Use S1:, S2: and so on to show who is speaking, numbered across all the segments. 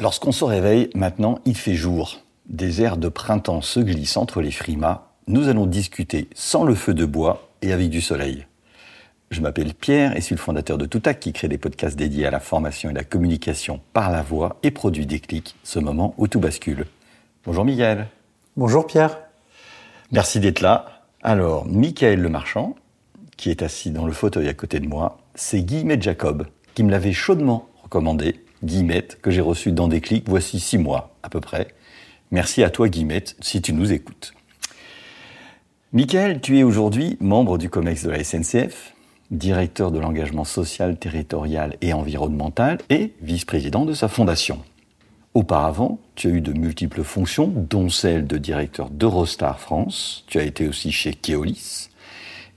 S1: Lorsqu'on se réveille, maintenant, il fait jour. Des airs de printemps se glissent entre les frimas. Nous allons discuter sans le feu de bois et avec du soleil. Je m'appelle Pierre et suis le fondateur de Toutac qui crée des podcasts dédiés à la formation et la communication par la voix et produit des clics, ce moment où tout bascule. Bonjour Miguel.
S2: Bonjour Pierre.
S1: Merci d'être là. Alors, Michael Le Marchand, qui est assis dans le fauteuil à côté de moi, c'est Guillemette Jacob, qui me l'avait chaudement recommandé. Guillemette, que j'ai reçu dans des clics voici six mois à peu près. Merci à toi Guillemette, si tu nous écoutes. Michael, tu es aujourd'hui membre du COMEX de la SNCF, directeur de l'engagement social, territorial et environnemental et vice-président de sa fondation. Auparavant, tu as eu de multiples fonctions, dont celle de directeur d'Eurostar France. Tu as été aussi chez Keolis.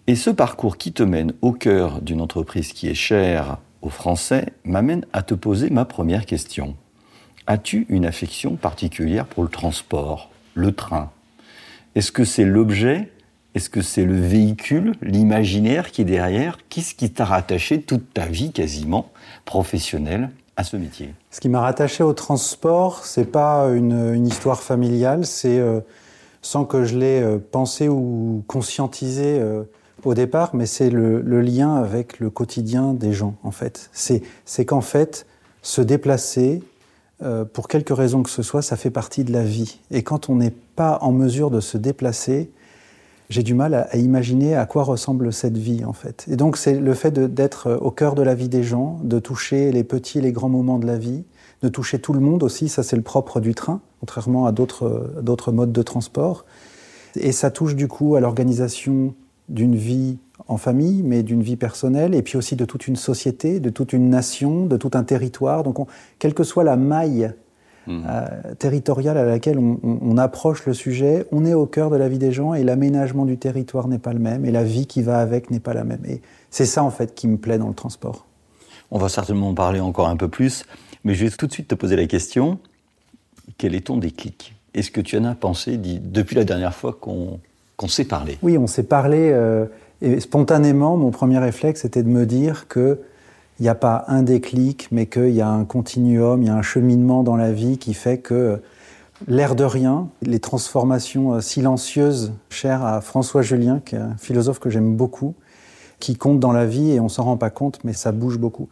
S1: Et ce parcours qui te mène au cœur d'une entreprise qui est chère aux Français m'amène à te poser ma première question. As-tu une affection particulière pour le transport, le train? Est-ce que c'est l'objet? Est-ce que c'est le véhicule, l'imaginaire qui est derrière? Qu'est-ce qui t'a rattaché toute ta vie quasiment professionnelle à ce métier?
S2: Ce qui m'a rattaché au transport, c'est pas une, histoire familiale, c'est euh, sans que je l'ai euh, pensé ou conscientisé euh, au départ, mais c'est le, lien avec le quotidien des gens en fait. C'est qu'en fait se déplacer euh, pour quelque raison que ce soit, ça fait partie de la vie. Et quand on n'est pas en mesure de se déplacer, j'ai du mal à, imaginer à quoi ressemble cette vie en fait. Et donc c'est le fait d'être au cœur de la vie des gens, de toucher les petits et les grands moments de la vie, de toucher tout le monde aussi, ça c'est le propre du train, contrairement à d'autres modes de transport. Et ça touche du coup à l'organisation d'une vie en famille, mais d'une vie personnelle, et puis aussi de toute une société, de toute une nation, de tout un territoire. Donc, on- quelle que soit la maille euh, territoriale à laquelle on, on- on approche le sujet, on est au cœur de la vie des gens, et l'aménagement du territoire n'est pas le même, et la vie qui va avec n'est pas la même. Et c'est ça, en fait, qui me plaît dans le transport.
S1: On va certainement en parler encore un peu plus, mais je vais tout de suite te poser la question quel est ton déclic? Est-ce que tu en as pensé dit- depuis la dernière fois qu'on qu'on s'est parlé
S2: Oui, on s'est parlé euh, et spontanément, mon premier réflexe était de me dire que il n'y a pas un déclic, mais qu'il y a un continuum, il y a un cheminement dans la vie qui fait que euh, l'air de rien, les transformations euh, silencieuses chères à François Julien, qui est un philosophe que j'aime beaucoup, qui compte dans la vie et on s'en rend pas compte, mais ça bouge beaucoup.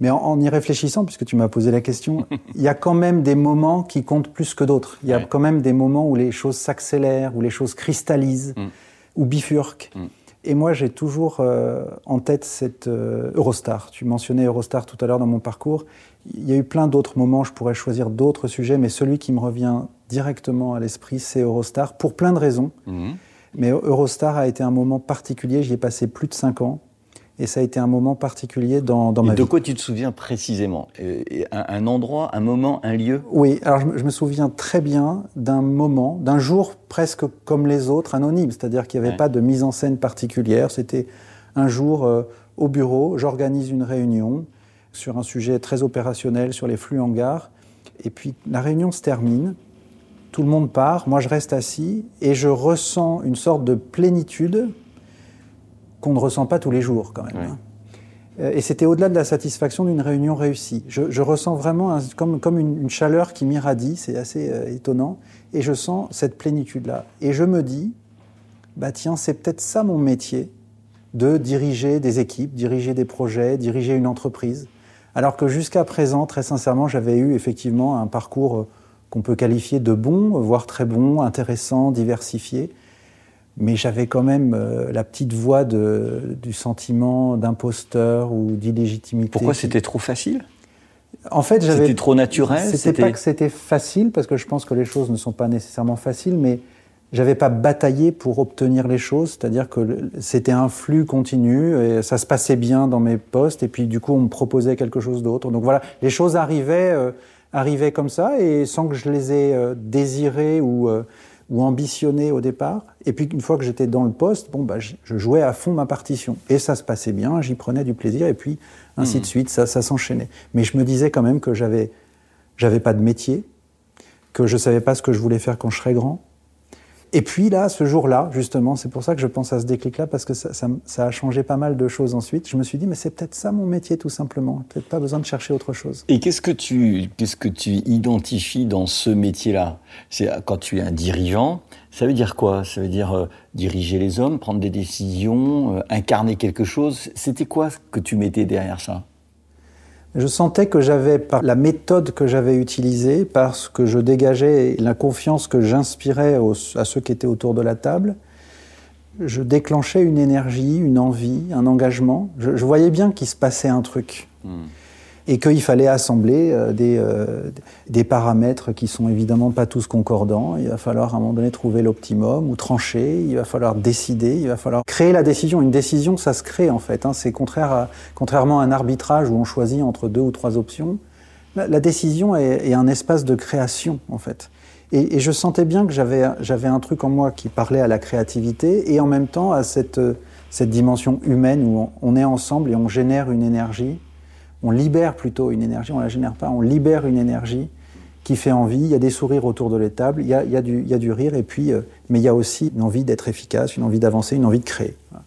S2: Mais en, en y réfléchissant, puisque tu m'as posé la question, il y a quand même des moments qui comptent plus que d'autres. Il y a
S1: Ouais.
S2: quand même des moments où les choses s'accélèrent, où les choses cristallisent,
S1: Mm.
S2: ou bifurquent.
S1: Mm.
S2: Et moi, j'ai toujours euh, en tête cette euh, Eurostar. Tu mentionnais Eurostar tout à l'heure dans mon parcours. Il y a eu plein d'autres moments, je pourrais choisir d'autres sujets, mais celui qui me revient directement à l'esprit, c'est Eurostar, pour plein de raisons.
S1: Mhm.
S2: Mais Eurostar a été un moment particulier, j'y ai passé plus de cinq ans, et ça a été un moment particulier dans, dans ma
S1: de
S2: vie.
S1: quoi tu te souviens précisément? Euh, un, un endroit, un moment, un lieu?
S2: Oui, alors je me, je me souviens très bien d'un moment, d'un jour presque comme les autres, anonyme, c'est-à-dire qu'il n'y avait
S1: Ouais.
S2: pas de mise en scène particulière. C'était un jour euh, au bureau, j'organise une réunion sur un sujet très opérationnel, sur les flux en gare, et puis la réunion se termine, tout le monde part, moi je reste assis, et je ressens une sorte de plénitude qu'on ne ressent pas tous les jours quand même. Hein. Euh, Et c'était au-delà de la satisfaction d'une réunion réussie. Je, je ressens vraiment un- comme, comme une, une chaleur qui m'irradie, c'est assez euh, étonnant, et je sens cette plénitude-là. Et je me dis, bah tiens, c'est peut-être ça mon métier, de diriger des équipes, diriger des projets, diriger une entreprise. Alors que jusqu'à présent, très sincèrement, j'avais eu effectivement un parcours euh, qu'on peut qualifier de bon, voire très bon, intéressant, diversifié. Mais j'avais quand même euh, la petite voix de, du sentiment d'imposteur ou d'illégitimité.
S1: Pourquoi
S2: qui-
S1: c'était trop facile?
S2: En fait, j'avais.
S1: C'était trop naturel
S2: C'était pas que c'était facile, parce que je pense que les choses ne sont pas nécessairement faciles, mais j'avais pas bataillé pour obtenir les choses, c'est-à-dire que c'était un flux continu et ça se passait bien dans mes postes, et puis du coup on me proposait quelque chose d'autre. Donc voilà, les choses arrivaient, euh, arrivaient comme ça, et sans que je les ai euh, désirées ou, euh, ou ambitionnées au départ. Et puis une fois que j'étais dans le poste, bon bah je jouais à fond ma partition, et ça se passait bien, j'y prenais du plaisir, et puis ainsi de suite, ça, ça s'enchaînait. Mais je me disais quand même que j'avais j'avais pas de métier, que je savais pas ce que je voulais faire quand je serais grand. Et puis là, ce jour-là, justement, c'est pour ça que je pense à ce déclic-là, parce que ça, a changé pas mal de choses ensuite. Je me suis dit, mais c'est peut-être ça mon métier, tout simplement. Peut-être pas besoin de chercher autre chose.
S1: Et qu'est-ce que tu qu'est-ce que tu identifies dans ce métier-là? C'est quand tu es un dirigeant, ça veut dire quoi? Ça veut dire euh, diriger les hommes, prendre des décisions, euh, incarner quelque chose? C'était quoi que tu mettais derrière ça?
S2: Je sentais que j'avais, par la méthode que j'avais utilisée, parce que je dégageais la confiance que j'inspirais à ceux qui étaient autour de la table, je déclenchais une énergie, une envie, un engagement. Je, je voyais bien qu'il se passait un truc. Et qu'il fallait assembler euh, des, euh, des paramètres qui sont évidemment pas tous concordants. Il va falloir à un moment donné trouver l'optimum ou trancher. Il va falloir décider. Il va falloir créer la décision. Une décision, ça se crée en fait. hein. C'est contraire à, contrairement à un arbitrage où on choisit entre deux ou trois options. La, décision est, est un espace de création en fait. Et, et je sentais bien que j'avais j'avais un truc en moi qui parlait à la créativité et en même temps à cette, cette dimension humaine où on est ensemble et on génère une énergie on libère plutôt une énergie, on la génère pas, on libère une énergie qui fait envie. Il y a des sourires autour de l'étable, il y a, il y a du, il y a du rire, et puis, euh, mais il y a aussi une envie d'être efficace, une envie d'avancer, une envie de créer. Voilà.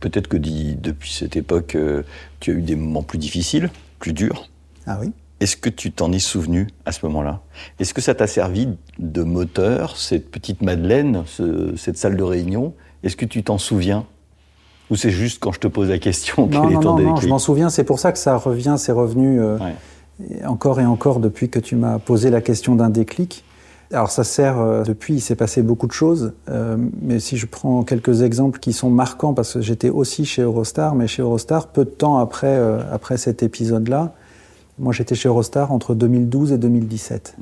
S1: Peut-être que depuis cette époque, euh, tu as eu des moments plus difficiles, plus durs.
S2: Ah oui
S1: Est-ce que tu t'en es souvenu à ce moment-là? Est-ce que ça t'a servi de moteur, cette petite Madeleine, ce- cette salle de réunion? Est-ce que tu t'en souviens? Ou c'est juste quand je te pose la question
S2: Non,
S1: quel est ton
S2: non, non, je m'en souviens, c'est pour ça que ça revient, c'est revenu euh,
S1: Ouais.
S2: encore et encore depuis que tu m'as posé la question d'un déclic. Alors ça sert, euh, depuis, il s'est passé beaucoup de choses, euh, mais si je prends quelques exemples qui sont marquants, parce que j'étais aussi chez Eurostar, mais chez Eurostar, peu de temps après, après cet épisode-là, moi j'étais chez Eurostar entre 2012 et 2017.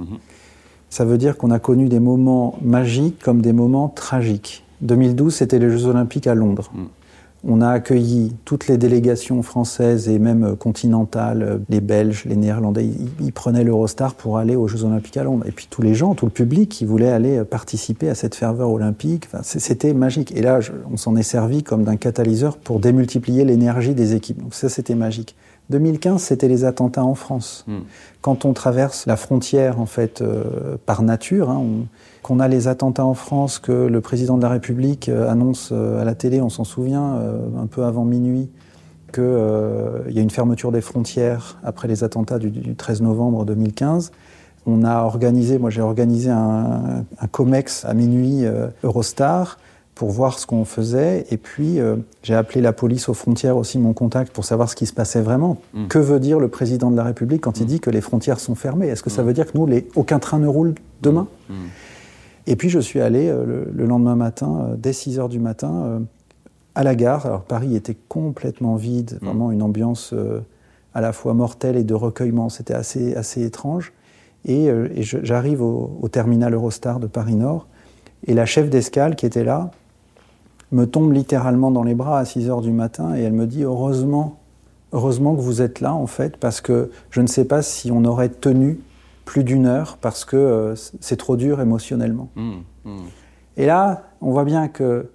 S2: Ça veut dire qu'on a connu des moments magiques comme des moments tragiques. 2012, c'était les Jeux Olympiques à Londres. On a accueilli toutes les délégations françaises et même euh, continentales, euh, les Belges, les Néerlandais, ils, prenaient l'Eurostar pour aller aux Jeux Olympiques à Londres. Et puis tous les gens, tout le public qui voulait aller euh, participer à cette ferveur olympique, c'était magique. Et là, on s'en est servi comme d'un catalyseur pour démultiplier l'énergie des équipes. Donc ça, c'était magique. 2015, c'était les attentats en France. Quand on traverse la frontière, en fait, euh, par nature, hein, on- qu'on a les attentats en France, que le président de la République euh, annonce euh, à la télé, on s'en souvient, un peu avant minuit, qu'il y a une fermeture des frontières après les attentats du, du 13 novembre 2015. On a organisé, moi j'ai organisé un, un COMEX à minuit euh, Eurostar pour voir ce qu'on faisait. Et puis euh, j'ai appelé la police aux frontières aussi, mon contact, pour savoir ce qui se passait vraiment. Que veut dire le président de la République quand il dit que les frontières sont fermées? Est-ce que ça veut dire que nous, les, aucun train ne roule demain? Et puis je suis allé euh, le, le lendemain matin, euh, dès 6 heures du matin, à la gare. Alors Paris était complètement vide, vraiment une ambiance à la fois mortelle et de recueillement. C'était assez, assez étrange. Et, j'arrive au, au terminal Eurostar de Paris Nord. Et la chef d'escale qui était là me tombe littéralement dans les bras à 6 heures du matin et elle me dit heureusement, heureusement que vous êtes là en fait, parce que je ne sais pas si on aurait tenu plus d'une heure parce que euh, c'est trop dur émotionnellement. Et là, on voit bien que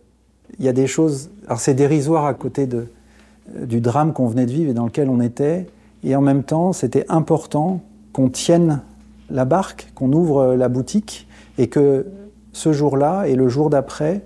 S2: il y a des choses. Alors c'est dérisoire à côté de, euh, du drame qu'on venait de vivre et dans lequel on était, et en même temps, c'était important qu'on tienne la barque, qu'on ouvre euh, la boutique, et que ce jour-là et le jour d'après,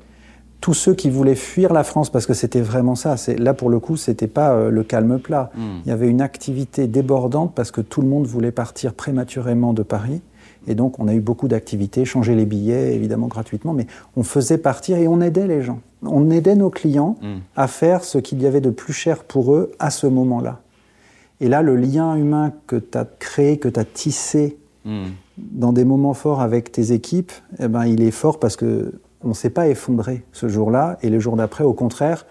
S2: tous ceux qui voulaient fuir la France, parce que c'était vraiment ça. Là pour le coup, c'était pas euh, le calme plat. Il y avait une activité débordante parce que tout le monde voulait partir prématurément de Paris. Et donc, on a eu beaucoup d'activités, changer les billets, évidemment gratuitement, mais on faisait partir et on aidait les gens. On aidait nos clients à faire ce qu'il y avait de plus cher pour eux à ce moment-là. Et là, le lien humain que tu as créé, que tu as tissé
S1: Hmm.
S2: Dans des moments forts avec tes équipes, eh ben, il est fort parce que on ne s'est pas effondré ce jour-là et le jour d'après, au contraire,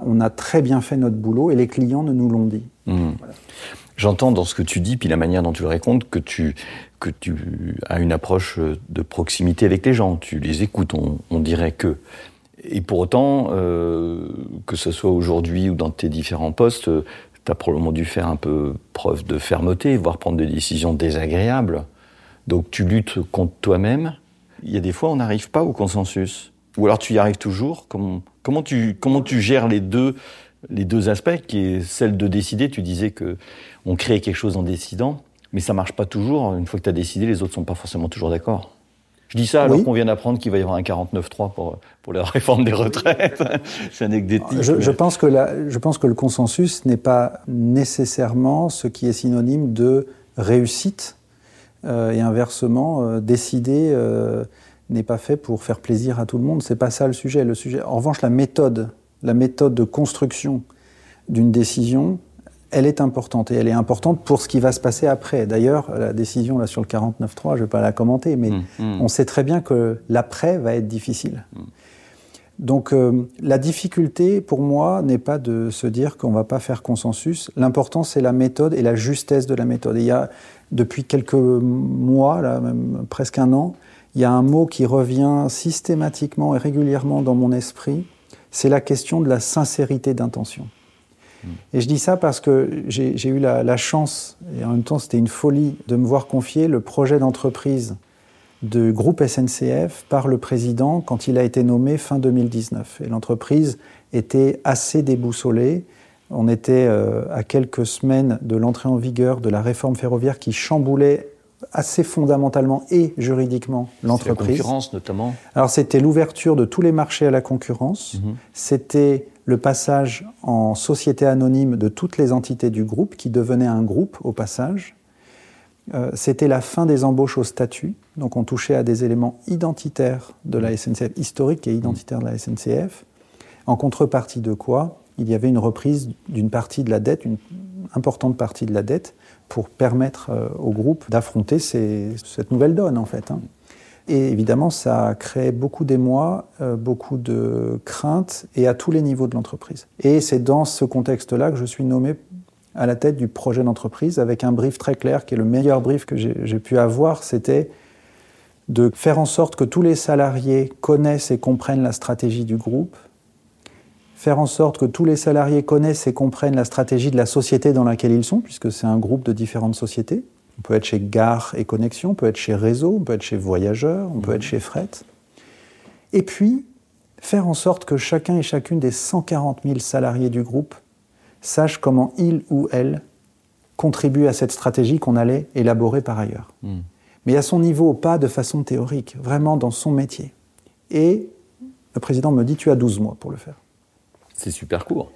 S2: on a très bien fait notre boulot et les clients ne nous l'ont dit.
S1: Hmm. J'entends dans ce que tu dis, puis la manière dont tu le racontes, que tu, que tu as une approche de proximité avec les gens. Tu les écoutes, on, on dirait que. Et pour autant, euh, que ce soit aujourd'hui ou dans tes différents postes, tu as probablement dû faire un peu preuve de fermeté, voire prendre des décisions désagréables. Donc tu luttes contre toi-même. Il y a des fois, on n'arrive pas au consensus. Ou alors tu y arrives toujours. Comment, comment, tu, comment tu gères les deux, les deux aspects, qui est celle de décider. Tu disais que on crée quelque chose en décidant, mais ça marche pas toujours. Une fois que tu as décidé, les autres sont pas forcément toujours d'accord. Je dis ça alors
S2: Oui.
S1: qu'on vient d'apprendre qu'il va y avoir un 49-3 pour, pour la réforme des retraites. C'est anecdotique.
S2: Je, je pense que la- je pense que le consensus n'est pas nécessairement ce qui est synonyme de réussite. Euh, et inversement, euh, décider euh, n'est pas fait pour faire plaisir à tout le monde. C'est pas ça le sujet. Le sujet, en revanche, la méthode, la méthode de construction d'une décision, elle est importante et elle est importante pour ce qui va se passer après. D'ailleurs, la décision là sur le 49.3, je vais pas la commenter, mais
S1: Hum, hum.
S2: on sait très bien que l'après va être difficile. Donc euh, la difficulté pour moi n'est pas de se dire qu'on va pas faire consensus. L'important c'est la méthode et la justesse de la méthode. Et il y a depuis quelques mois, là, même presque un an, il y a un mot qui revient systématiquement et régulièrement dans mon esprit. C'est la question de la sincérité d'intention. Et je dis ça parce que j'ai j'ai eu la, la chance, et en même temps c'était une folie, de me voir confier le projet d'entreprise de groupe SNCF par le président quand il a été nommé fin 2019. Et l'entreprise était assez déboussolée. On était euh, à quelques semaines de l'entrée en vigueur de la réforme ferroviaire qui chamboulait assez fondamentalement et juridiquement
S1: C'est la
S2: l'entreprise.
S1: concurrence notamment.
S2: Alors c'était l'ouverture de tous les marchés à la concurrence,
S1: Mhm.
S2: c'était le passage en société anonyme de toutes les entités du groupe qui devenaient un groupe au passage. Euh, c'était la fin des embauches au statut, donc on touchait à des éléments identitaires de la SNCF, historiques et identitaires de la SNCF, en contrepartie de quoi il y avait une reprise d'une partie de la dette, une importante partie de la dette, pour permettre euh, au groupe d'affronter cette nouvelle donne en fait. hein. Et évidemment, ça a créé beaucoup d'émoi, euh, beaucoup de craintes, et à tous les niveaux de l'entreprise. Et c'est dans ce contexte-là que je suis nommé à la tête du projet d'entreprise avec un brief très clair, qui est le meilleur brief que j'ai pu avoir, c'était de faire en sorte que tous les salariés connaissent et comprennent la stratégie du groupe, faire en sorte que tous les salariés connaissent et comprennent la stratégie de la société dans laquelle ils sont, puisque c'est un groupe de différentes sociétés. On peut être chez Gare et Connexion, on peut être chez Réseau, on peut être chez Voyageurs, on peut être chez Fret. Et puis, faire en sorte que chacun et chacune des 140 000 salariés du groupe sache comment il ou elle contribue à cette stratégie qu'on allait élaborer par ailleurs.
S1: Hmm.
S2: Mais à son niveau, pas de façon théorique, vraiment dans son métier. Et le président me dit, tu as 12 mois pour le faire.
S1: C'est super court.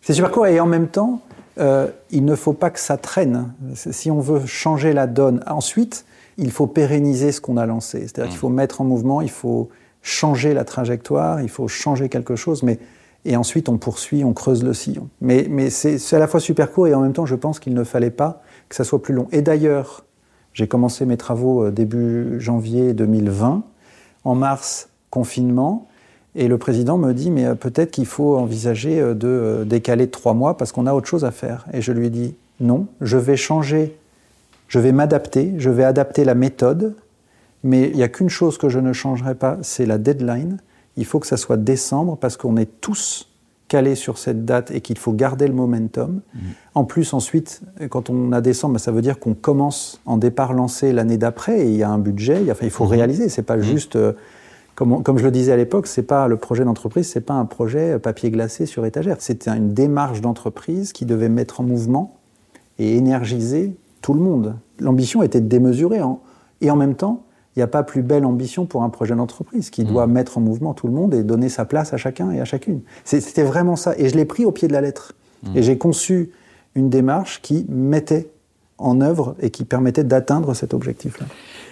S2: C'est super court et en même temps, euh, il ne faut pas que ça traîne. Si on veut changer la donne, ensuite, il faut pérenniser ce qu'on a lancé. C'est-à-dire qu'il faut mettre en mouvement, il faut changer la trajectoire, il faut changer quelque chose, mais et ensuite on poursuit, on creuse le sillon. Mais, c'est à la fois super court et en même temps, je pense qu'il ne fallait pas que ça soit plus long. Et d'ailleurs, j'ai commencé mes travaux euh, début janvier 2020. En mars, confinement. Et le président me dit, mais euh, peut-être qu'il faut envisager euh, de décaler trois mois parce qu'on a autre chose à faire. Et je lui ai dit, non, je vais changer, je vais m'adapter, je vais adapter la méthode, mais il n'y a qu'une chose que je ne changerai pas, c'est la deadline. Il faut que ça soit décembre parce qu'on est tous calés sur cette date et qu'il faut garder le momentum. En plus, ensuite, quand on a décembre, ça veut dire qu'on commence en départ lancé l'année d'après et il y a un budget, il, a- faut réaliser. C'est pas juste, euh, comme, on- comme je le disais à l'époque, c'est pas le projet d'entreprise, c'est pas un projet euh, papier glacé sur étagère. C'était une démarche d'entreprise qui devait mettre en mouvement et énergiser tout le monde. L'ambition était démesurée. en- et en même temps, n'y a pas plus belle ambition pour un projet d'entreprise qui doit mettre en mouvement tout le monde et donner sa place à chacun et à chacune. C'était vraiment ça. Et je l'ai pris au pied de la lettre. Et j'ai conçu une démarche qui mettait en œuvre et qui permettait d'atteindre cet objectif-là.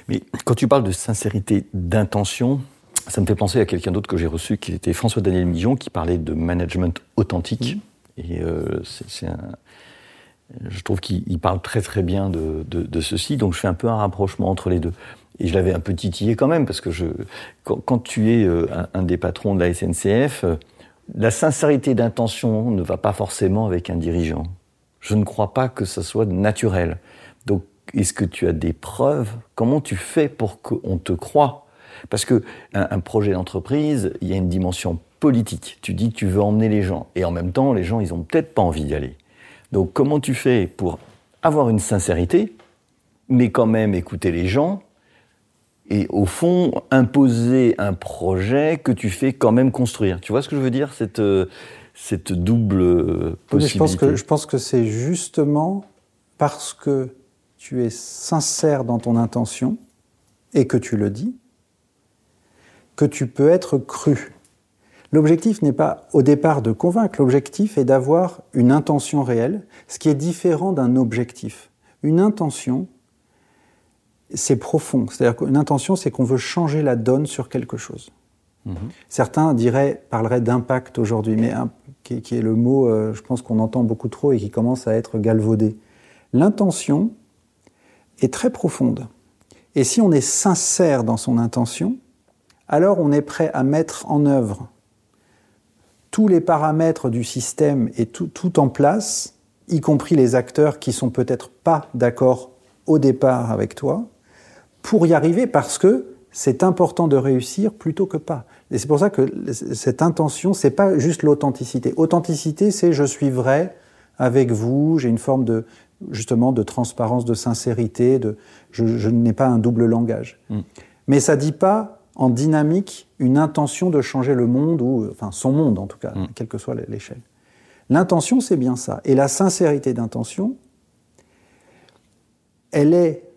S1: Mais quand tu parles de sincérité d'intention, ça me fait penser à quelqu'un d'autre que j'ai reçu, qui était François-Daniel Millon, qui parlait de management authentique. Et euh, c'est un, Je trouve qu'il parle très très bien de, de, ceci, donc je fais un peu un rapprochement entre les deux. Et je l'avais un peu titillé quand même, parce que je, quand, tu es euh, un, des patrons de la SNCF, euh, la sincérité d'intention ne va pas forcément avec un dirigeant. Je ne crois pas que ça soit naturel. Donc, est-ce que tu as des preuves? Comment tu fais pour qu'on te croie? Parce que un, projet d'entreprise, il y a une dimension politique. Tu dis que tu veux emmener les gens, et en même temps, les gens, ils ont peut-être pas envie d'y aller. Donc, comment tu fais pour avoir une sincérité, mais quand même écouter les gens et au fond imposer un projet que tu fais quand même construire. Tu vois ce que je veux dire cette, euh, cette double possibilité
S2: je pense que, je pense que c'est justement parce que tu es sincère dans ton intention et que tu le dis que tu peux être cru. L'objectif n'est pas au départ de convaincre, l'objectif est d'avoir une intention réelle, ce qui est différent d'un objectif. Une intention, c'est profond. C'est-à-dire qu'une intention, c'est qu'on veut changer la donne sur quelque chose. Mhm. Certains diraient, parleraient d'impact aujourd'hui, mais qui, est le mot, euh, je pense qu'on entend beaucoup trop et qui commence à être galvaudé. L'intention est très profonde. Et si on est sincère dans son intention, alors on est prêt à mettre en œuvre tous les paramètres du système et tout, tout en place, y compris les acteurs qui sont peut-être pas d'accord au départ avec toi, pour y arriver parce que c'est important de réussir plutôt que pas. Et c'est pour ça que cette intention, c'est pas juste l'authenticité. Authenticité, c'est je suis vrai avec vous, j'ai une forme de justement de transparence, de sincérité, de je, n'ai pas un double langage. Mm. Mais ça dit pas en dynamique une intention de changer le monde ou enfin son monde en tout cas, mm. quelle que soit l'échelle. L'intention, c'est bien ça. Et la sincérité d'intention, elle est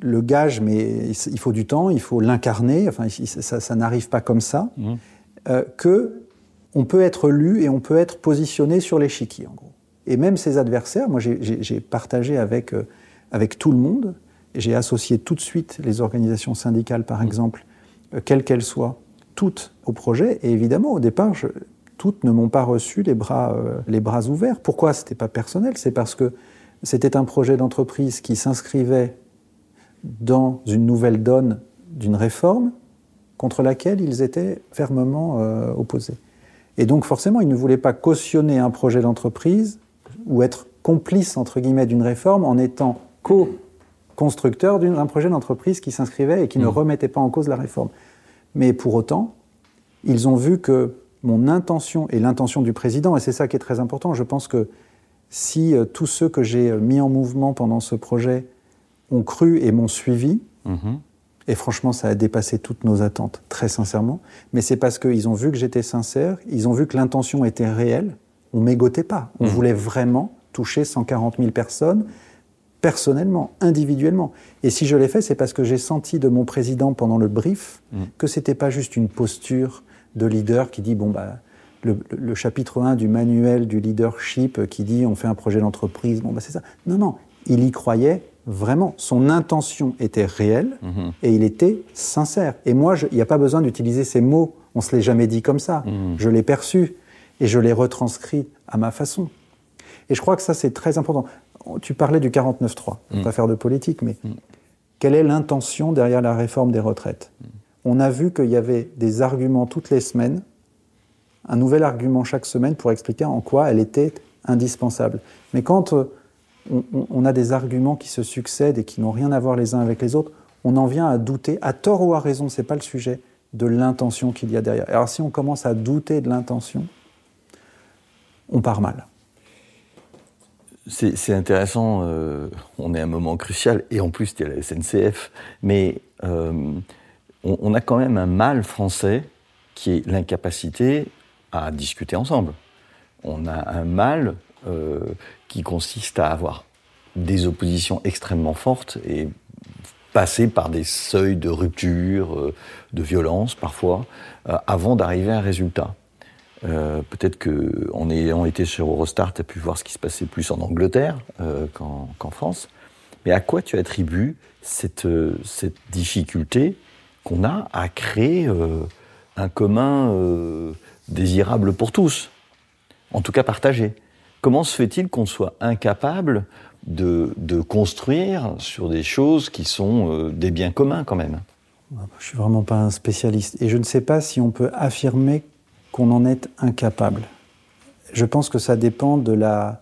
S2: le gage, mais il faut du temps, il faut l'incarner, enfin, ça, n'arrive pas comme ça, mmh. euh, que on peut être lu et on peut être positionné sur l'échiquier, en gros. Et même ses adversaires, moi j'ai partagé avec, euh, avec tout le monde, j'ai associé tout de suite les organisations syndicales, par mmh. exemple, euh, quelles qu'elles soient, toutes au projet, et évidemment, au départ, toutes ne m'ont pas reçu les bras, les bras ouverts. Pourquoi? C'était pas personnel, c'est parce que c'était un projet d'entreprise qui s'inscrivait dans une nouvelle donne d'une réforme contre laquelle ils étaient fermement euh, opposés. Et donc forcément, ils ne voulaient pas cautionner un projet d'entreprise ou être complice, entre guillemets, d'une réforme en étant co-constructeur d'un projet d'entreprise qui s'inscrivait et qui ne mmh. remettait pas en cause la réforme. Mais pour autant, ils ont vu que mon intention et l'intention du président, et c'est ça qui est très important, je pense que si euh, tous ceux que j'ai euh, mis en mouvement pendant ce projet ont cru et m'ont suivi. Mhm. Et franchement, ça a dépassé toutes nos attentes, très sincèrement. Mais c'est parce qu'ils ont vu que j'étais sincère, ils ont vu que l'intention était réelle. On mégotait pas. On mhm. voulait vraiment toucher 140 000 personnes personnellement, individuellement. Et si je l'ai fait, c'est parce que j'ai senti de mon président pendant le brief mhm. que c'était pas juste une posture de leader qui dit bon bah le, le, chapitre 1 du manuel du leadership qui dit on fait un projet d'entreprise, bon bah c'est ça. Non non, il y croyait vraiment. Son intention était réelle mhm. et il était sincère. Et moi, il n'y a pas besoin d'utiliser ces mots. On se l'est jamais dit comme ça. Mhm. Je l'ai perçu et je l'ai retranscrit à ma façon. Et je crois que ça, c'est très important. Tu parlais du 49-3, mmh. pas faire de politique, mais mhm. quelle est l'intention derrière la réforme des retraites? On a vu qu'il y avait des arguments toutes les semaines, un nouvel argument chaque semaine pour expliquer en quoi elle était indispensable. Mais quand on, a des arguments qui se succèdent et qui n'ont rien à voir les uns avec les autres, on en vient à douter, à tort ou à raison, c'est pas le sujet, de l'intention qu'il y a derrière. Alors si on commence à douter de l'intention, on part mal.
S1: C'est intéressant, euh, on est à un moment crucial, et en plus il y a la SNCF, mais euh, on, a quand même un mal français qui est l'incapacité à discuter ensemble. On a un mal qui consiste à avoir des oppositions extrêmement fortes et passer par des seuils de rupture, euh, de violence parfois, euh, avant d'arriver à un résultat. Peut-être qu'en ayant été sur Eurostar, tu as pu voir ce qui se passait plus en Angleterre qu'en France. Mais à quoi tu attribues cette, cette difficulté qu'on a à créer un commun désirable pour tous En tout cas partagé? Comment se fait-il qu'on soit incapable de, de, construire sur des choses qui sont euh, des biens communs quand même?
S2: Je suis vraiment pas un spécialiste et je ne sais pas si on peut affirmer qu'on en est incapable. Je pense que ça dépend de la,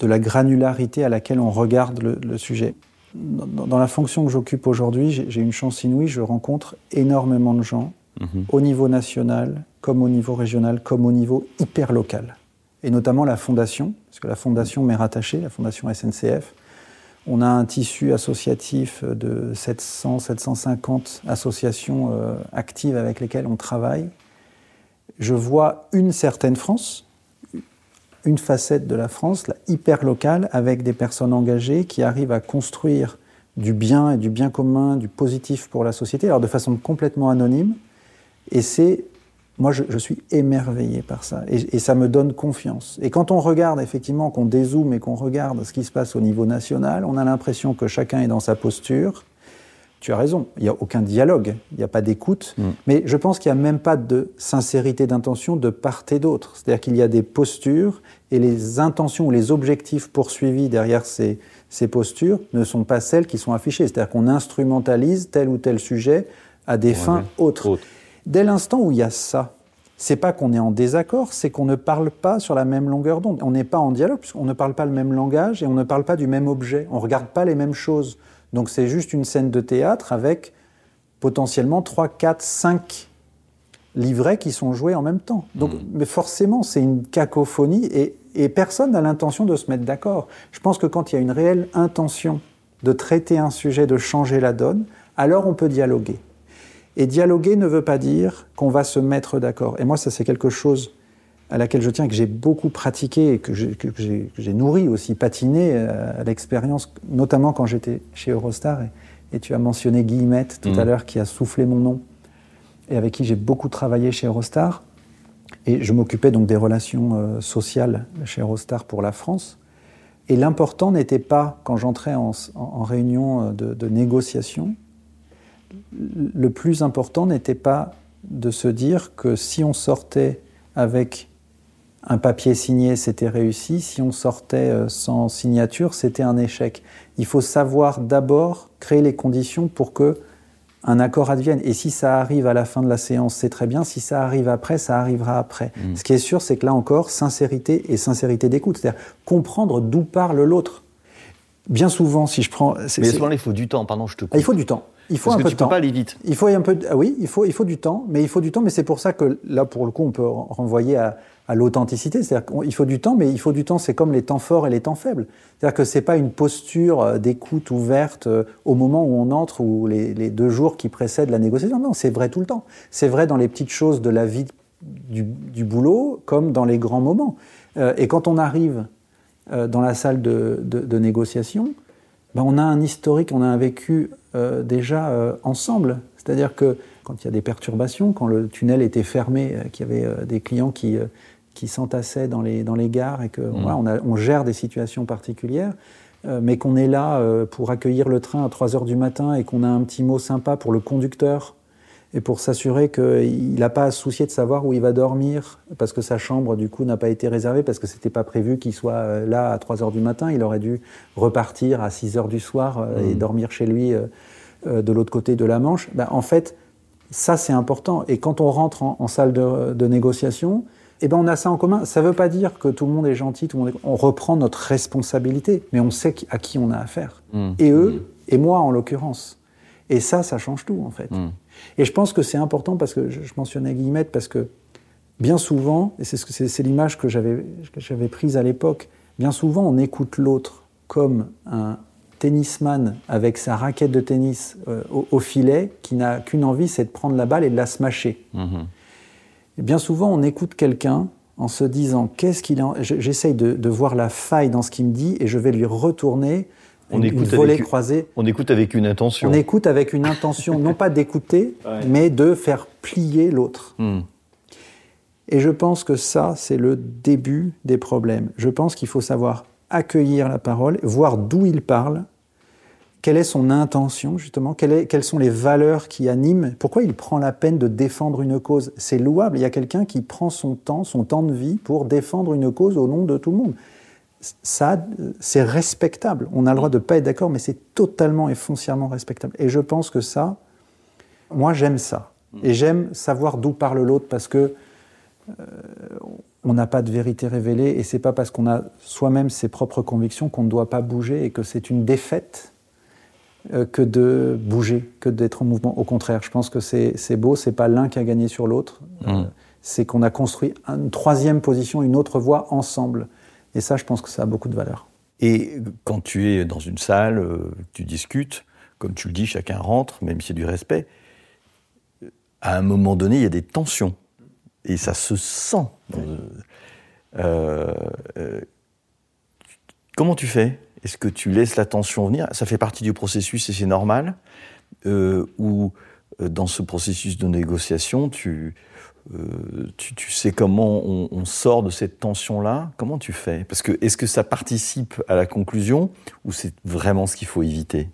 S2: de la granularité à laquelle on regarde le, le sujet. Dans, dans, la fonction que j'occupe aujourd'hui, j'ai une chance inouïe, je rencontre énormément de gens -hmm. au niveau national, comme au niveau régional, comme au niveau hyper local. Et notamment la fondation, parce que la fondation m'est rattachée, la fondation SNCF. On a un tissu associatif de 700, 750 associations euh, actives avec lesquelles on travaille. Je vois une certaine France, une facette de la France, la hyper locale, avec des personnes engagées qui arrivent à construire du bien et du bien commun, du positif pour la société, alors de façon complètement anonyme. Et c'est, moi, je, je, suis émerveillé par ça. Et, et, ça me donne confiance. Et quand on regarde, effectivement, qu'on dézoome et qu'on regarde ce qui se passe au niveau national, on a l'impression que chacun est dans sa posture. Tu as raison, il n'y a aucun dialogue, il n'y a pas d'écoute, mmh. mais je pense qu'il n'y a même pas de sincérité d'intention de part et d'autre. C'est-à-dire qu'il y a des postures et les intentions ou les objectifs poursuivis derrière ces, ces postures ne sont pas celles qui sont affichées. C'est-à-dire qu'on instrumentalise tel ou tel sujet à des ouais, fins autres. autres. Dès l'instant où il y a ça, c'est pas qu'on est en désaccord, c'est qu'on ne parle pas sur la même longueur d'onde. On n'est pas en dialogue puisqu'on ne parle pas le même langage et on ne parle pas du même objet. On regarde pas les mêmes choses. Donc c'est juste une scène de théâtre avec potentiellement 3, 4, 5 livrets qui sont joués en même temps. Donc, mmh. Mais forcément, c'est une cacophonie et, et personne n'a l'intention de se mettre d'accord. Je pense que quand il y a une réelle intention de traiter un sujet, de changer la donne, alors on peut dialoguer. Et dialoguer ne veut pas dire qu'on va se mettre d'accord. Et moi, ça, c'est quelque chose à laquelle je tiens, que j'ai beaucoup pratiqué et que j'ai nourri aussi, patiné euh, à l'expérience, notamment quand j'étais chez Eurostar. Et, et, tu as mentionné Guillemette tout mmh. à l'heure, qui a soufflé mon nom et avec qui j'ai beaucoup travaillé chez Eurostar. Et je m'occupais donc des relations euh, sociales chez Eurostar pour la France. Et l'important n'était pas, quand j'entrais en, en, en, réunion euh, de, de négociation, le plus important n'était pas de se dire que si on sortait avec un papier signé, c'était réussi. Si on sortait euh, sans signature, c'était un échec. Il faut savoir d'abord créer les conditions pour que un accord advienne. Et si ça arrive à la fin de la séance, c'est très bien. Si ça arrive après, ça arrivera après. Mmh. Ce qui est sûr, c'est que là encore, sincérité et sincérité d'écoute, c'est-à-dire comprendre d'où parle l'autre. Bien souvent, si je prends,
S1: mais souvent il faut du temps. Pardon, je te. Coupe.
S2: Ah, il faut du temps. Il faut
S1: Parce
S2: un
S1: que
S2: peu de temps.
S1: peux pas aller vite.
S2: Il faut un peu. Ah oui, il faut, il faut du temps, mais il faut du temps. Mais c'est pour ça que là, pour le coup, on peut renvoyer à, à l'authenticité. C'est-à-dire qu'il faut du temps, mais il faut du temps. C'est comme les temps forts et les temps faibles. C'est-à-dire que c'est pas une posture d'écoute ouverte au moment où on entre ou les, les, deux jours qui précèdent la négociation. Non, c'est vrai tout le temps. C'est vrai dans les petites choses de la vie du, du boulot, comme dans les grands moments. Euh, et quand on arrive euh, dans la salle de, de, de négociation, ben on a un historique, on a un vécu euh, déjà euh, ensemble. C'est-à-dire que quand il y a des perturbations, quand le tunnel était fermé, euh, qu'il y avait euh, des clients qui, euh, qui s'entassaient dans les, dans les gares et que mmh. voilà, on, a, on, gère des situations particulières, euh, mais qu'on est là pour accueillir le train à 3 heures du matin et qu'on a un petit mot sympa pour le conducteur et pour s'assurer qu'il n'a pas à se soucier de savoir où il va dormir parce que sa chambre du coup n'a pas été réservée parce que c'était pas prévu qu'il soit euh, là à 3 heures du matin il aurait dû repartir à 6 heures du soir mmh. et dormir chez lui euh, de l'autre côté de la Manche ben, en fait ça c'est important et quand on rentre en, en salle de, de négociation eh ben on a ça en commun. Ça ne veut pas dire que tout le monde est gentil, tout le monde est... on reprend notre responsabilité, mais on sait à qui on a affaire. Mmh. Et eux, mmh. et moi en l'occurrence. Et ça, ça change tout en fait. Mmh. Et je pense que c'est important parce que je, mentionnais Guillemette parce que bien souvent, et c'est l'image que j'avais prise à l'époque, bien souvent on écoute l'autre comme un tennisman avec sa raquette de tennis euh, au, au, filet qui n'a qu'une envie, c'est de prendre la balle et de la smasher. Mmh. Et bien souvent on écoute quelqu'un en se disant qu'est-ce qu'il a. J'essaye de, de, voir la faille dans ce qu'il me dit et je vais lui retourner
S1: on écoute une volée avec, croisée. On écoute avec une intention.
S2: On écoute avec une intention, non pas d'écouter, ouais. mais de faire plier l'autre. Mm. Et je pense que ça, c'est le début des problèmes. Je pense qu'il faut savoir accueillir la parole, voir d'où il parle, quelle est son intention, justement, quelle est, quelles sont les valeurs qui animent, pourquoi il prend la peine de défendre une cause. C'est louable, il y a quelqu'un qui prend son temps, son temps de vie pour défendre une cause au nom de tout le monde. Ça, c'est respectable. On a le droit de ne pas être d'accord, mais c'est totalement et foncièrement respectable. Et je pense que ça, moi, j'aime ça. Et j'aime savoir d'où parle l'autre parce que euh, on n'a pas de vérité révélée et c'est pas parce qu'on a soi-même ses propres convictions qu'on ne doit pas bouger et que c'est une défaite euh, que de bouger, que d'être en mouvement. Au contraire, je pense que c'est beau, c'est pas l'un qui a gagné sur l'autre, euh, c'est qu'on a construit une troisième position, une autre voie ensemble. Et ça, je pense que ça a beaucoup de valeur.
S1: Et quand tu es dans une salle, euh, tu discutes, comme tu le dis, chacun rentre, même y a du respect, à un moment donné, il y a des tensions. Et ça se sent. Euh, euh, comment tu fais? Est-ce que tu laisses la tension venir? Ça fait partie du processus et c'est normal Ou dans ce processus de négociation, tu, tu, sais comment on, on, sort de cette tension-là? Comment tu fais? Parce que est-ce que ça participe à la conclusion ou c'est vraiment ce qu'il faut éviter?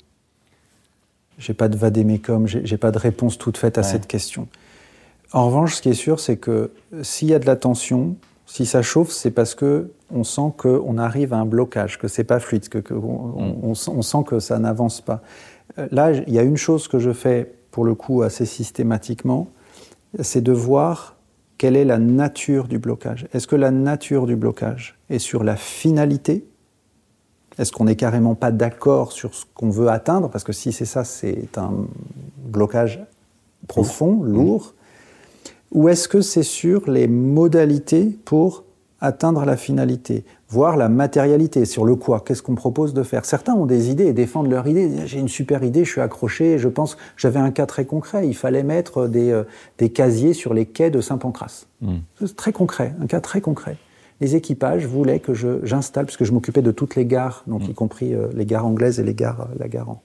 S2: J'ai pas de vadémécum, j'ai pas de réponse toute faite à cette question. En revanche, ce qui est sûr, c'est que s'il y a de la tension, si ça chauffe, c'est parce que on sent qu'on arrive à un blocage, que c'est pas fluide, que, on, on, sent que ça n'avance pas. Là, il y a une chose que je fais pour le coup assez systématiquement, c'est de voir quelle est la nature du blocage. Est-ce que la nature du blocage est sur la finalité? Est-ce qu'on n'est carrément pas d'accord sur ce qu'on veut atteindre? Parce que si c'est ça, c'est un blocage profond, lourd. Ou est-ce que c'est sur les modalités pour atteindre la finalité, voir la matérialité, sur le quoi, qu'est-ce qu'on propose de faire? Certains ont des idées et défendent leur idée. J'ai une super idée, je suis accroché, je pense, j'avais un cas très concret, il fallait mettre des, euh, des casiers sur les quais de Saint-Pancras. Hmm. C'est très concret, un cas très concret les équipages voulaient que j'installe, puisque je m'occupais de toutes les gares, donc mm. y compris euh, les gares anglaises et les gares, la gare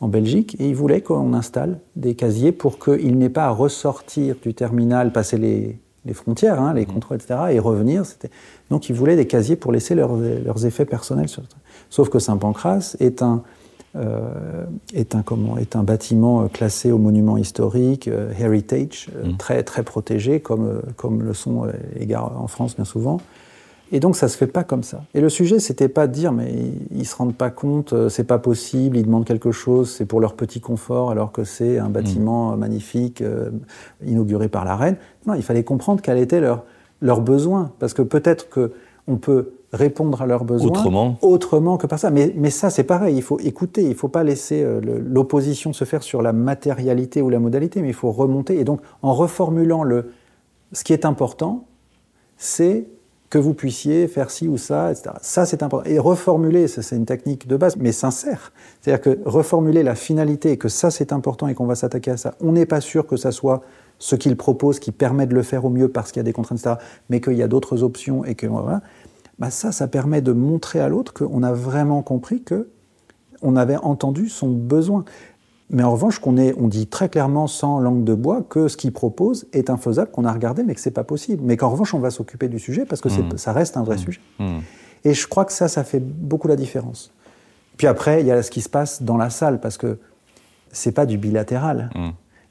S2: en, Belgique, et ils voulaient qu'on installe des casiers pour qu'il n'ait pas à ressortir du terminal, passer les, frontières, hein, les mm. contrôles, etc., et revenir. Donc ils voulaient des casiers pour laisser leurs, effets personnels. Sur... Sauf que Saint-Pancras est un, euh, est, un, comment, est un bâtiment euh, classé au monument historique, heritage, mm. très, très protégé, comme, comme le sont les gares en France bien souvent. Et donc ça se fait pas comme ça. Et le sujet, c'était pas de dire mais ils, se rendent pas compte, euh, c'est pas possible, ils demandent quelque chose, c'est pour leur petit confort, alors que c'est un bâtiment mm. magnifique euh, inauguré par la reine. Non, il fallait comprendre quel était leur leur besoin, parce que peut-être que on peut répondre à leurs besoins
S1: autrement,
S2: autrement que par ça. Mais, mais ça, c'est pareil. Il faut écouter. Il faut pas laisser euh, l'opposition se faire sur la matérialité ou la modalité, mais il faut remonter. Et donc, en reformulant le, ce qui est important, c'est que vous puissiez faire ci ou ça, etc. Ça, c'est important. Et reformuler, c'est une technique de base, mais sincère. C'est-à-dire que reformuler la finalité et que ça c'est important et qu'on va s'attaquer à ça. On n'est pas sûr que ça soit ce qu'il propose qui permet de le faire au mieux parce qu'il y a des contraintes, etc., mais qu'il y a d'autres options et que voilà. Bah ça, ça permet de montrer à l'autre qu'on a vraiment compris que on avait entendu son besoin. Mais en revanche, qu'on on dit très clairement sans langue de bois que ce qu'il propose est infaisable, qu'on a regardé, mais que c'est pas possible. Mais qu'en revanche, on va s'occuper du sujet parce que mmh. ça reste un vrai mmh. sujet. Mmh. Et je crois que ça, ça fait beaucoup la différence. Puis après, il y a ce qui se passe dans la salle parce que c'est pas du bilatéral.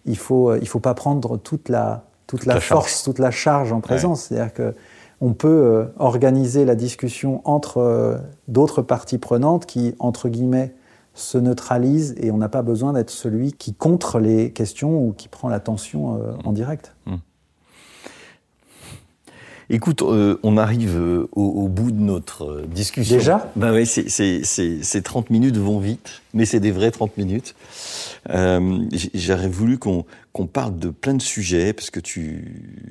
S2: Il faut, euh, il faut pas prendre toute la, toute, la, force, toute la charge en présence. C'est-à-dire que on peut euh, organiser la discussion entre euh, d'autres parties prenantes qui, entre guillemets, se neutralise et on n'a pas besoin d'être celui qui contre les questions ou qui prend l'attention euh, en direct. Mmh.
S1: Écoute, euh, on arrive euh, au, bout de notre discussion.
S2: Déjà?
S1: Ben oui, ces 30 minutes vont vite, mais c'est des vrais 30 minutes. J'aurais voulu qu'on parle de plein de sujets, parce que tu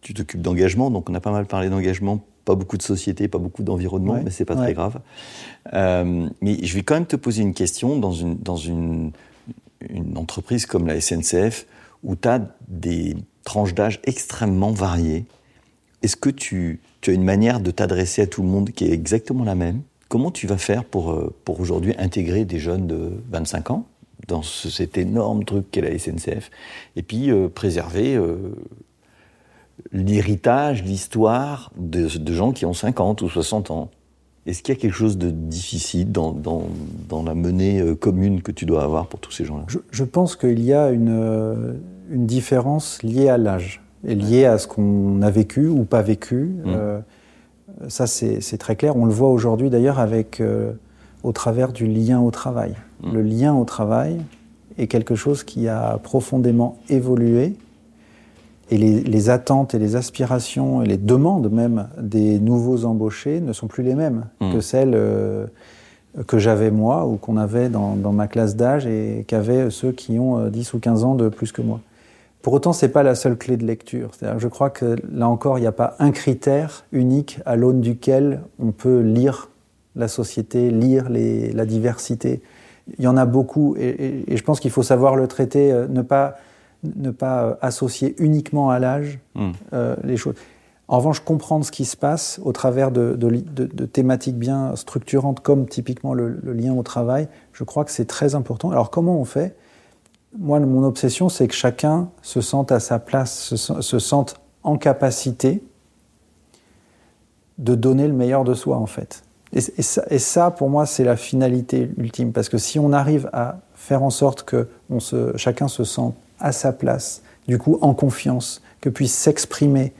S1: t'occupes d'engagement, donc on a pas mal parlé d'engagement pas beaucoup de société, pas beaucoup d'environnement, mais c'est pas très grave. Euh, mais je vais quand même te poser une question dans une, dans une, une entreprise comme la SNCF où tu as des tranches d'âge extrêmement variées. Est-ce que tu, tu, as une manière de t'adresser à tout le monde qui est exactement la même? Comment tu vas faire pour, euh, pour aujourd'hui intégrer des jeunes de 25 ans dans cet énorme truc qu'est la SNCF et puis euh, préserver l'héritage, l'histoire de, gens qui ont 50 ou 60 ans. Est-ce qu'il y a quelque chose de difficile dans, dans, la menée euh, commune que tu dois avoir pour tous ces gens-là?
S2: Je, pense qu'il y a une, euh, une différence liée à l'âge et liée à ce qu'on a vécu ou pas vécu. Mmh. Euh, Ça, c'est très clair. On le voit aujourd'hui d'ailleurs avec, euh, au travers du lien au travail.
S1: Mm.
S2: Le lien au travail est quelque chose qui a profondément évolué. Et les, les attentes et les aspirations et les demandes même des nouveaux embauchés ne sont plus les mêmes
S1: Mm.
S2: que celles euh, que j'avais moi ou qu'on avait dans, dans ma classe d'âge et qu'avaient ceux qui ont euh, 10 ou 15 ans de plus que moi. Pour autant, c'est pas la seule clé de lecture. Je crois que là encore, il n'y a pas un critère unique à l'aune duquel on peut lire la société, lire les, la diversité. Il y en a beaucoup et, et- et je pense qu'il faut savoir le traiter, euh, ne pas, ne pas euh, associer uniquement à l'âge
S1: Mm.
S2: euh, les choses. En revanche, comprendre ce qui se passe au travers de, de li- de- de thématiques bien structurantes comme typiquement le, le lien au travail, je crois que c'est très important. Alors comment on fait? Moi, mon obsession, c'est que chacun se sente à sa place, se, sen- se sente en capacité de donner le meilleur de soi, en fait. Et, et ça, et ça, pour moi, c'est la finalité ultime. Parce que si on arrive à faire en sorte que on se, chacun se sente à sa place, du coup en confiance, que puisse s'exprimer,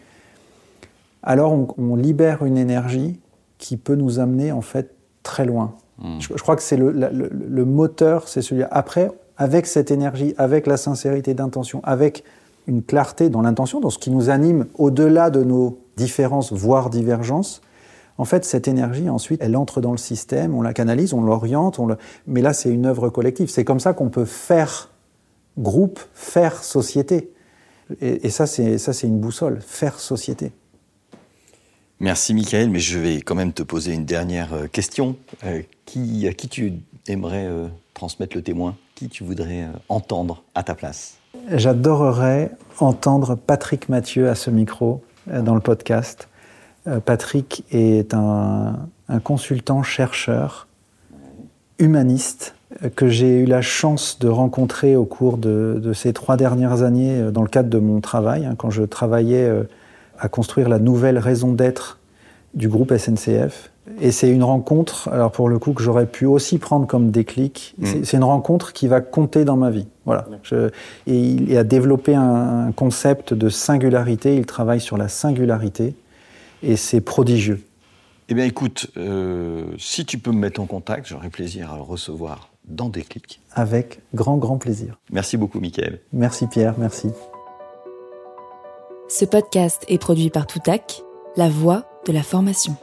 S2: alors on, on libère une énergie qui peut nous amener en fait très loin. Je, je crois que c'est le- le moteur, c'est celui-là. Après, avec cette énergie, avec la sincérité d'intention, avec une clarté dans l'intention, dans ce qui nous anime au-delà de nos différences, voire divergences, en fait, cette énergie, ensuite, elle entre dans le système, on la canalise, on l'oriente, on le... mais là, c'est une œuvre collective. C'est comme ça qu'on peut faire groupe, faire société. Et, et ça, c'est ça, c'est une boussole, faire société.
S1: Merci Michael, mais je vais quand même te poser une dernière euh, question. Euh, qui, à qui tu aimerais euh, transmettre le témoin? Qui tu voudrais euh, entendre à ta place?
S2: J'adorerais entendre Patrick Mathieu à ce micro dans le podcast. Patrick est un, un consultant chercheur humaniste que j'ai eu la chance de rencontrer au cours de, de ces trois dernières années euh, dans le cadre de mon travail, hein, quand je travaillais euh, à construire la nouvelle raison d'être du groupe SNCF. Et c'est une rencontre, alors pour le coup, que j'aurais pu aussi prendre comme déclic. C'est- C'est une rencontre qui va compter dans ma vie. Voilà. Je- et il a développé un, un concept de singularité. Il travaille sur la singularité. Et c'est prodigieux.
S1: Eh bien écoute, euh, si tu peux me mettre en contact, j'aurai plaisir à le recevoir dans des clics.
S2: Avec grand, grand plaisir.
S1: Merci beaucoup Michael.
S2: Merci Pierre, merci.
S3: Ce podcast est produit par Toutac, la voix de la formation.